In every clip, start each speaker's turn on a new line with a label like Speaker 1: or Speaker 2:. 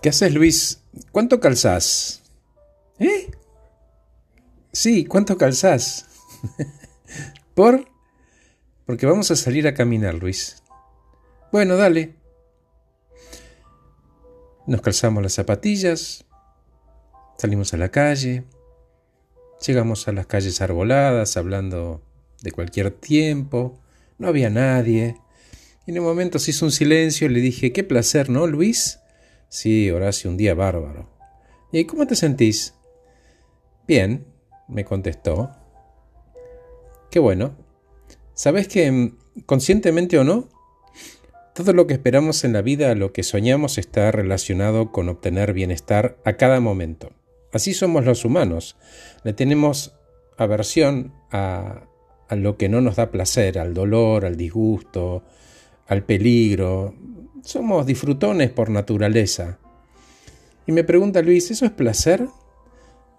Speaker 1: ¿Qué haces, Luis? ¿Cuánto calzás? ¿Eh? Sí, ¿cuánto calzás? ¿Por? Porque vamos a salir a caminar, Luis. Bueno, dale. Nos calzamos las zapatillas, salimos a la calle, llegamos a las calles arboladas hablando de cualquier tiempo, no había nadie. Y en un momento se hizo un silencio y le dije, qué placer, ¿no, Luis? Sí, Horacio, un día bárbaro. ¿Y cómo te sentís? Bien, me contestó. Qué bueno. ¿Sabes que, mm, conscientemente o no, todo lo que esperamos en la vida, lo que soñamos, está relacionado con obtener bienestar a cada momento. Así somos los humanos. Le tenemos aversión a, a lo que no nos da placer, al dolor, al disgusto, al peligro. Somos disfrutones por naturaleza. Y me pregunta Luis, ¿eso es placer?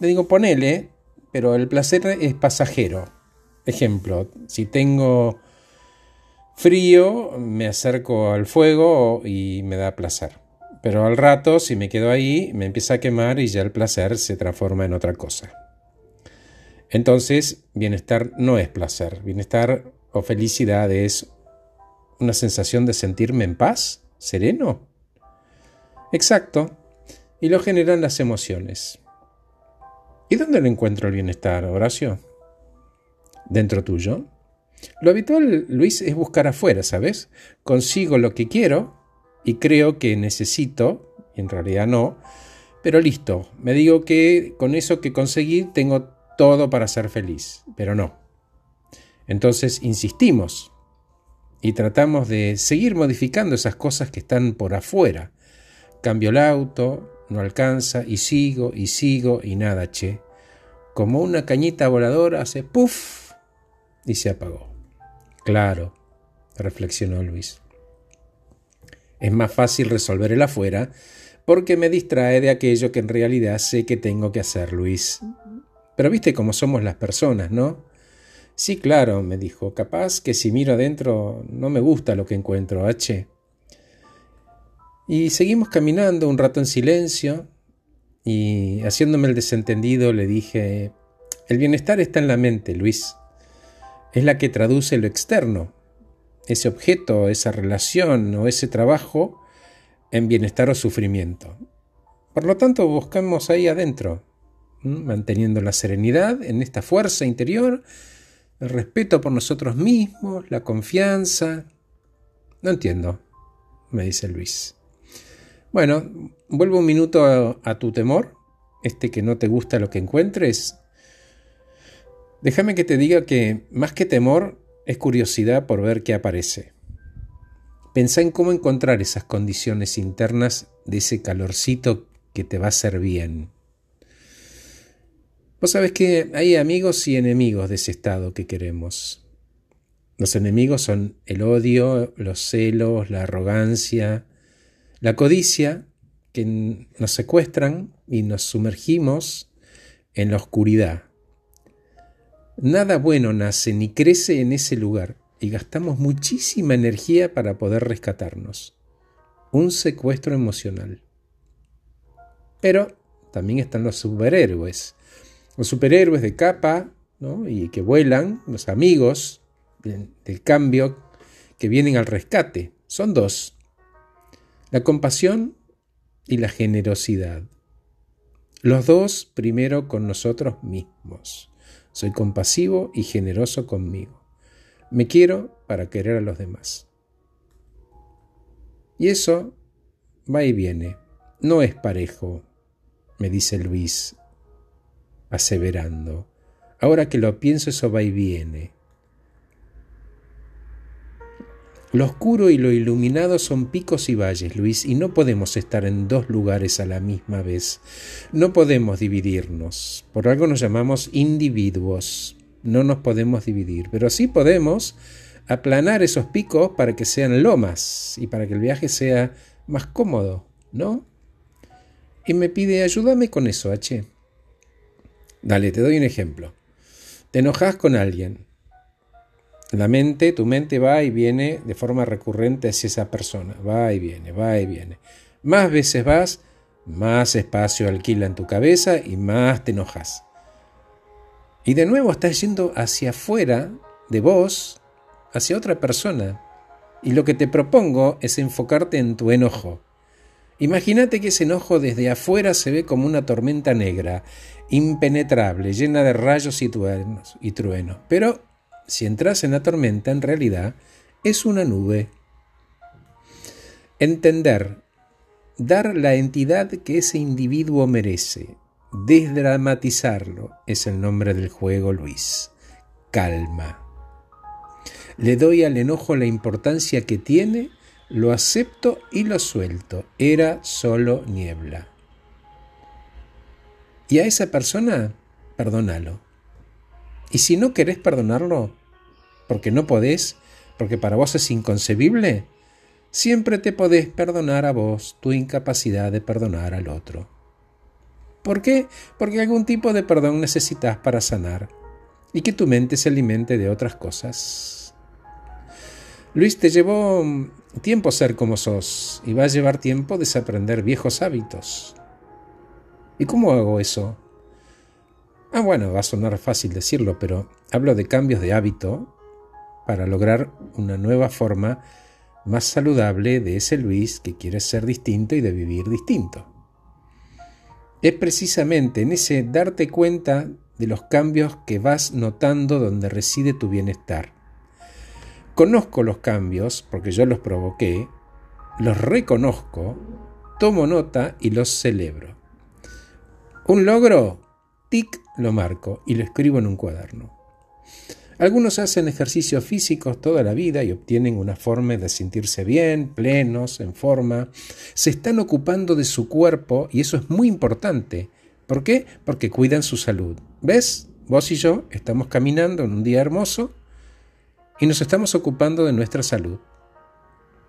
Speaker 1: Le digo, ponele, pero el placer es pasajero. Ejemplo, si tengo frío, me acerco al fuego y me da placer. Pero al rato, si me quedo ahí, me empieza a quemar y ya el placer se transforma en otra cosa. Entonces, bienestar no es placer. Bienestar o felicidad es una sensación de sentirme en paz, sereno. Exacto. Y lo generan las emociones. ¿Y dónde lo encuentro el bienestar, Horacio? ¿Dentro tuyo? Lo habitual, Luis, es buscar afuera, ¿sabes? Consigo lo que quiero y creo que necesito, y en realidad no, pero listo, me digo que con eso que conseguí tengo todo para ser feliz, pero no. Entonces insistimos y tratamos de seguir modificando esas cosas que están por afuera. Cambio el auto, no alcanza, y sigo, y sigo, y nada, che. Como una cañita voladora hace puff y se apagó. Claro, reflexionó Luis. Es más fácil resolver el afuera porque me distrae de aquello que en realidad sé que tengo que hacer, Luis. Pero viste cómo somos las personas, ¿no? Sí, claro, me dijo, capaz que si miro adentro no me gusta lo que encuentro, H. Y seguimos caminando un rato en silencio y haciéndome el desentendido le dije, el bienestar está en la mente, Luis. Es la que traduce lo externo, ese objeto, esa relación o ese trabajo en bienestar o sufrimiento. Por lo tanto, buscamos ahí adentro, manteniendo la serenidad en esta fuerza interior, el respeto por nosotros mismos, la confianza. No entiendo, me dice Luis. Bueno, vuelvo un minuto a, tu temor, este que no te gusta lo que encuentres. Déjame que te diga que más que temor es curiosidad por ver qué aparece. Pensá en cómo encontrar esas condiciones internas de ese calorcito que te va a hacer bien. Vos sabés que hay amigos y enemigos de ese estado que queremos. Los enemigos son el odio, los celos, la arrogancia, la codicia, que nos secuestran y nos sumergimos en la oscuridad. Nada bueno nace ni crece en ese lugar y gastamos muchísima energía para poder rescatarnos. Un secuestro emocional. Pero también están los superhéroes, los superhéroes de capa y que vuelan, los amigos del cambio que vienen al rescate. Son dos. La compasión y la generosidad. Los dos primero con nosotros mismos. Soy compasivo y generoso conmigo. Me quiero para querer a los demás. Y eso va y viene. No es parejo, me dice Luis aseverando. Ahora que lo pienso, eso va y viene. Lo oscuro y lo iluminado son picos y valles, Luis, y no podemos estar en dos lugares a la misma vez. No podemos dividirnos. Por algo nos llamamos individuos. No nos podemos dividir, pero sí podemos aplanar esos picos para que sean lomas y para que el viaje sea más cómodo, ¿no? Y me pide, ayúdame con eso, H. Dale, te doy un ejemplo. Te enojas con alguien. La mente, tu mente va y viene de forma recurrente hacia esa persona. Va y viene, va y viene. Más veces vas, más espacio alquila en tu cabeza y más te enojas. Y de nuevo estás yendo hacia afuera de vos, hacia otra persona. Y lo que te propongo es enfocarte en tu enojo. Imagínate que ese enojo desde afuera se ve como una tormenta negra, impenetrable, llena de rayos y truenos, y truenos. Pero si entras en la tormenta, en realidad es una nube. Entender, dar la entidad que ese individuo merece, desdramatizarlo, es el nombre del juego, Luis. Calma. Le doy al enojo la importancia que tiene lo acepto y lo suelto. Era solo niebla. Y a esa persona, perdónalo. Y si no querés perdonarlo, porque no podés, porque para vos es inconcebible, siempre te podés perdonar a vos tu incapacidad de perdonar al otro. ¿Por qué? Porque algún tipo de perdón necesitas para sanar y que tu mente se alimente de otras cosas. Luis, te llevó tiempo ser como sos y va a llevar tiempo desaprender viejos hábitos. ¿Y cómo hago eso? Ah, bueno, va a sonar fácil decirlo, pero hablo de cambios de hábito para lograr una nueva forma más saludable de ese Luis que quiere ser distinto y de vivir distinto. Es precisamente en ese darte cuenta de los cambios que vas notando donde reside tu bienestar Conozco los cambios porque yo los provoqué, los reconozco, tomo nota y los celebro. Un logro, tic, lo marco y lo escribo en un cuaderno. Algunos hacen ejercicios físicos toda la vida y obtienen una forma de sentirse bien, plenos, en forma. Se están ocupando de su cuerpo y eso es muy importante. ¿Por qué? Porque cuidan su salud. ¿Ves? Vos y yo estamos caminando en un día hermoso y nos estamos ocupando de nuestra salud.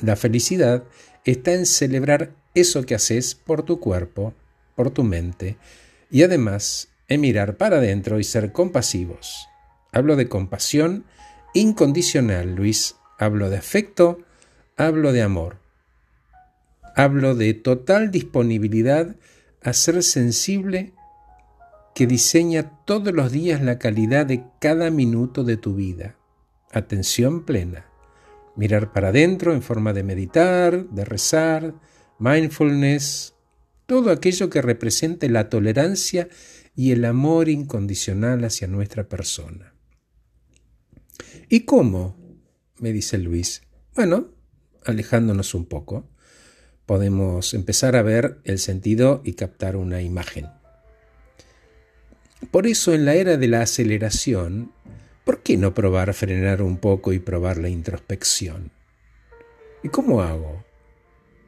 Speaker 1: La felicidad está en celebrar eso que haces por tu cuerpo, por tu mente, y además en mirar para adentro y ser compasivos. Hablo de compasión incondicional, Luis. Hablo de afecto, hablo de amor. Hablo de total disponibilidad a ser sensible que diseña todos los días la calidad de cada minuto de tu vida atención plena. Mirar para adentro en forma de meditar, de rezar, mindfulness, todo aquello que represente la tolerancia y el amor incondicional hacia nuestra persona. ¿Y cómo? me dice Luis. Bueno, alejándonos un poco, podemos empezar a ver el sentido y captar una imagen. Por eso en la era de la aceleración ¿Por qué no probar frenar un poco y probar la introspección? ¿Y cómo hago?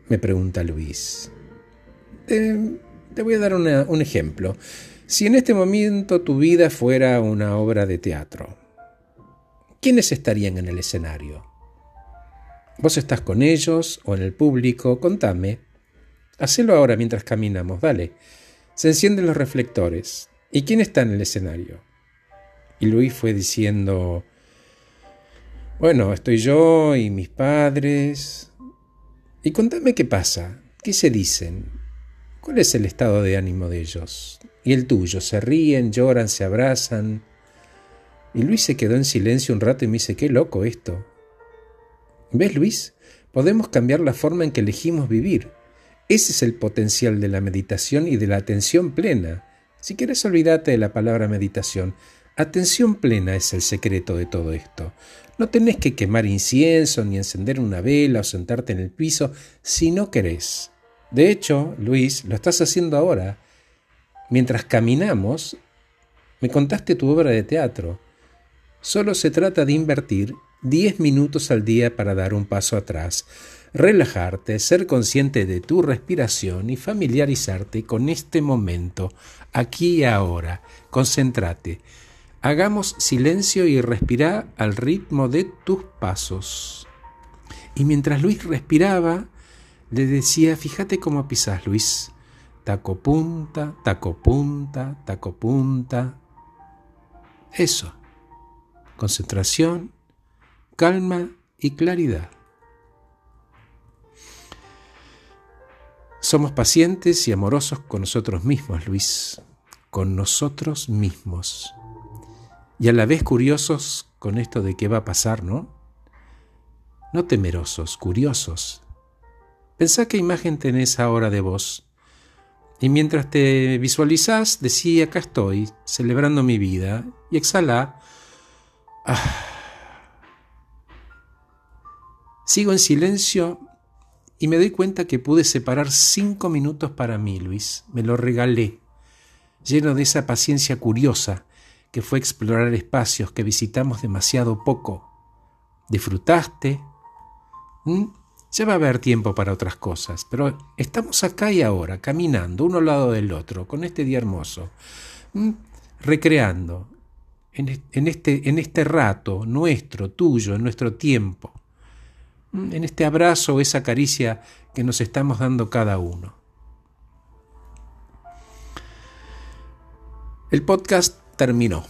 Speaker 1: me pregunta Luis. te voy a dar un ejemplo. Si en este momento tu vida fuera una obra de teatro, ¿quiénes estarían en el escenario? ¿Vos estás con ellos o en el público? Contame. Hacelo ahora mientras caminamos, dale. Se encienden los reflectores. ¿Y quién está en el escenario? Y Luis fue diciendo, bueno, estoy yo y mis padres. Y contame qué pasa, qué se dicen, cuál es el estado de ánimo de ellos. Y el tuyo, se ríen, lloran, se abrazan. Y Luis se quedó en silencio un rato y me dice, qué loco esto. ¿Ves, Luis? Podemos cambiar la forma en que elegimos vivir. Ese es el potencial de la meditación y de la atención plena. Si quieres, olvídate de la palabra meditación. Atención plena es el secreto de todo esto. No tenés que quemar incienso, ni encender una vela o sentarte en el piso si no querés. De hecho, Luis, lo estás haciendo ahora. Mientras caminamos, me contaste tu obra de teatro. Solo se trata de invertir 10 minutos al día para dar un paso atrás, relajarte, ser consciente de tu respiración y familiarizarte con este momento, aquí y ahora. Concéntrate. Hagamos silencio y respira al ritmo de tus pasos. Y mientras Luis respiraba, le decía, fíjate cómo pisas, Luis. Taco punta, taco punta, taco punta. Eso. Concentración, calma y claridad. Somos pacientes y amorosos con nosotros mismos, Luis, con nosotros mismos. Y a la vez curiosos con esto de qué va a pasar, ¿no? No temerosos, curiosos. Pensá qué imagen tenés ahora de vos. Y mientras te visualizás, decí, acá estoy, celebrando mi vida. Y exhala. Ah. Sigo en silencio y me doy cuenta que pude separar cinco minutos para mí, Luis. Me lo regalé, lleno de esa paciencia curiosa que fue explorar espacios que visitamos demasiado poco. ¿Disfrutaste? ¿Mm? Ya va a haber tiempo para otras cosas, pero estamos acá y ahora, caminando uno al lado del otro, con este día hermoso, ¿Mm? recreando en este, en este rato nuestro, tuyo, en nuestro tiempo en este abrazo esa caricia que nos estamos dando cada uno. El podcast terminó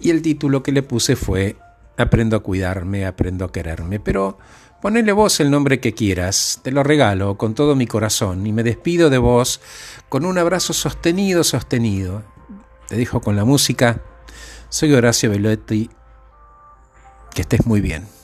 Speaker 1: y el título que le puse fue Aprendo a cuidarme, aprendo a quererme, pero ponele vos el nombre que quieras, te lo regalo con todo mi corazón y me despido de vos con un abrazo sostenido, sostenido. Te dejo con la música. Soy Horacio Velotti. Que estés muy bien.